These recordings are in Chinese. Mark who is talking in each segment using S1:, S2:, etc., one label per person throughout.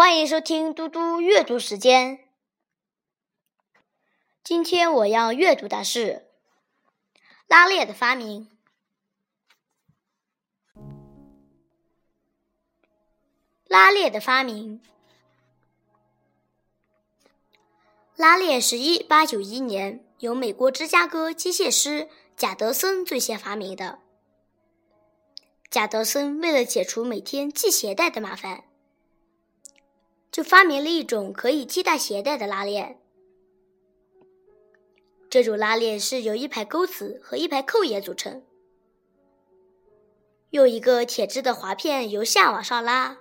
S1: 欢迎收听嘟嘟阅读时间。今天我要阅读的是拉链的发明。拉链的发明，拉链是一八九一年由美国芝加哥机械师贾德森最先发明的。贾德森为了解除每天系鞋带的麻烦。就发明了一种可以替代鞋带的拉链。这种拉链是由一排钩子和一排扣眼组成，用一个铁质的滑片由下往上拉，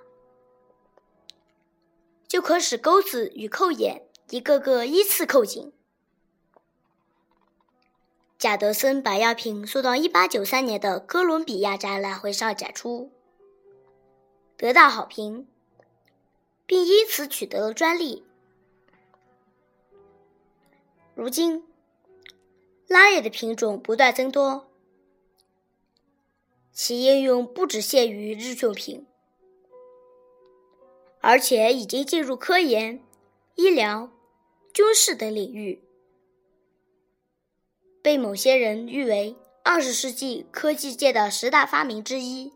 S1: 就可使钩子与扣眼一个个依次扣紧。贾德森把样品送到1893年的哥伦比亚展览会上展出，得到好评。并因此取得了专利。如今，拉链的品种不断增多，其应用不只限于日用品，而且已经进入科研、医疗、军事等领域，被某些人誉为二十世纪科技界的十大发明之一。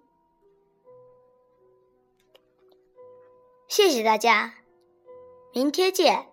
S1: 谢谢大家，明天见。